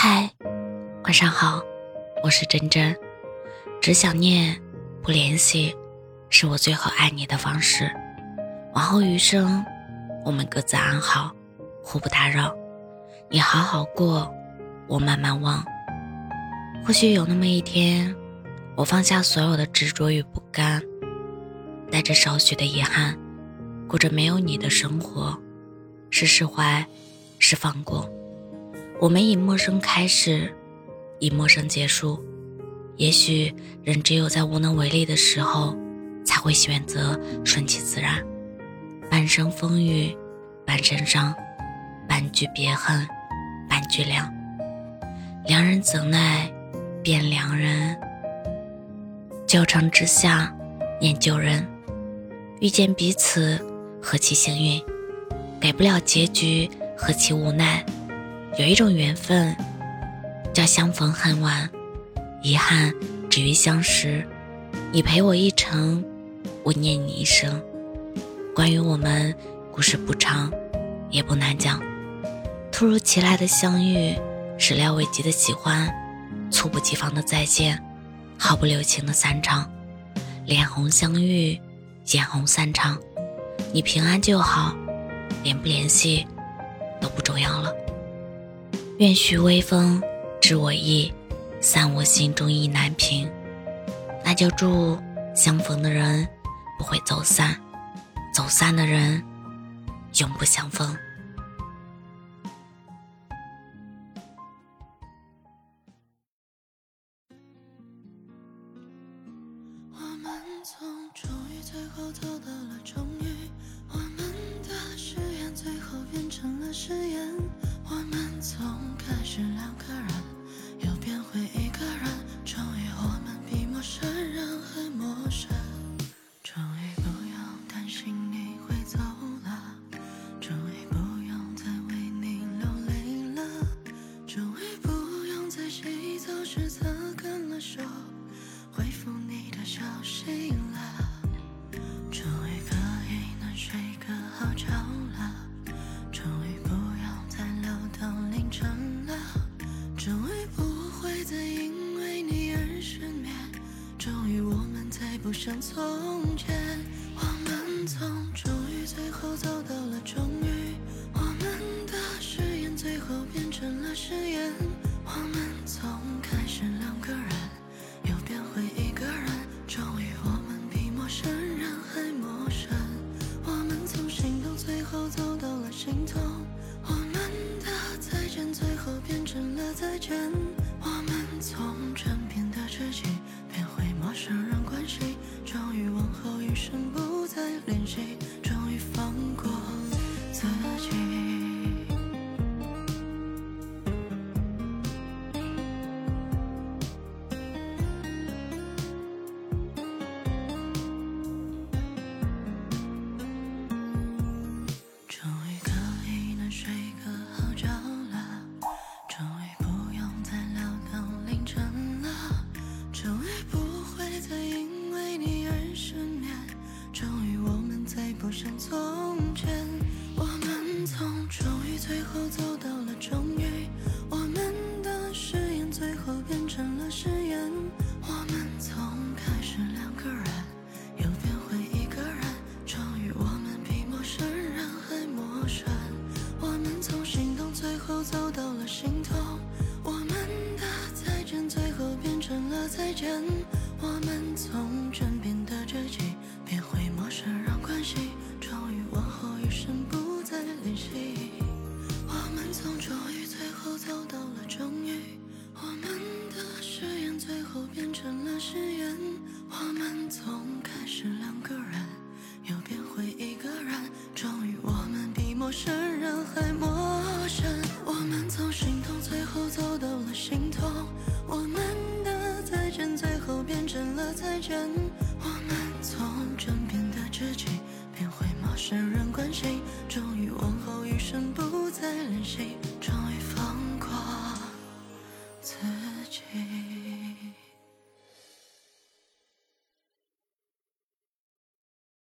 嗨，晚上好，我是真真。只想念，不联系，是我最后爱你的方式。往后余生，我们各自安好，互不打扰。你好好过，我慢慢忘。或许有那么一天，我放下所有的执着与不甘，带着少许的遗憾，过着没有你的生活。是释怀，是放过。我们以陌生开始，以陌生结束。也许人只有在无能为力的时候，才会选择顺其自然。半生风雨，半生伤，半句别恨，半句凉。良人怎奈变良人？旧城之下念旧人，遇见彼此何其幸运，给不了结局何其无奈。有一种缘分，叫相逢恨晚，遗憾止于相识。你陪我一程，我念你一生。关于我们，故事不长，也不难讲。突如其来的相遇，始料未及的喜欢，猝不及防的再见，毫不留情的散场。脸红相遇，眼红散场。你平安就好，联不联系都不重要了。愿许微风知我意，散我心中意难平。那就祝相逢的人不会走散，走散的人永不相逢。我们从终于最后走到了终于，我们的誓言最后变成了誓言。我们心你会走了，终于不用再为你流泪了，终于不用在洗澡时擦干了手，回复你的消息了。终于可以能睡个好觉了，终于不用再留到凌晨了，终于不会再因为你而失眠，终于我们再不像从前。我们从终于最后走到了终于，我们的誓言最后变成了像从前。我们从终于最后走后变成了誓言。我们从开始两个人，又变回一个人，终于我们比陌生人还陌生。我们从心痛最后走到了心痛，我们的再见最后变成了再见。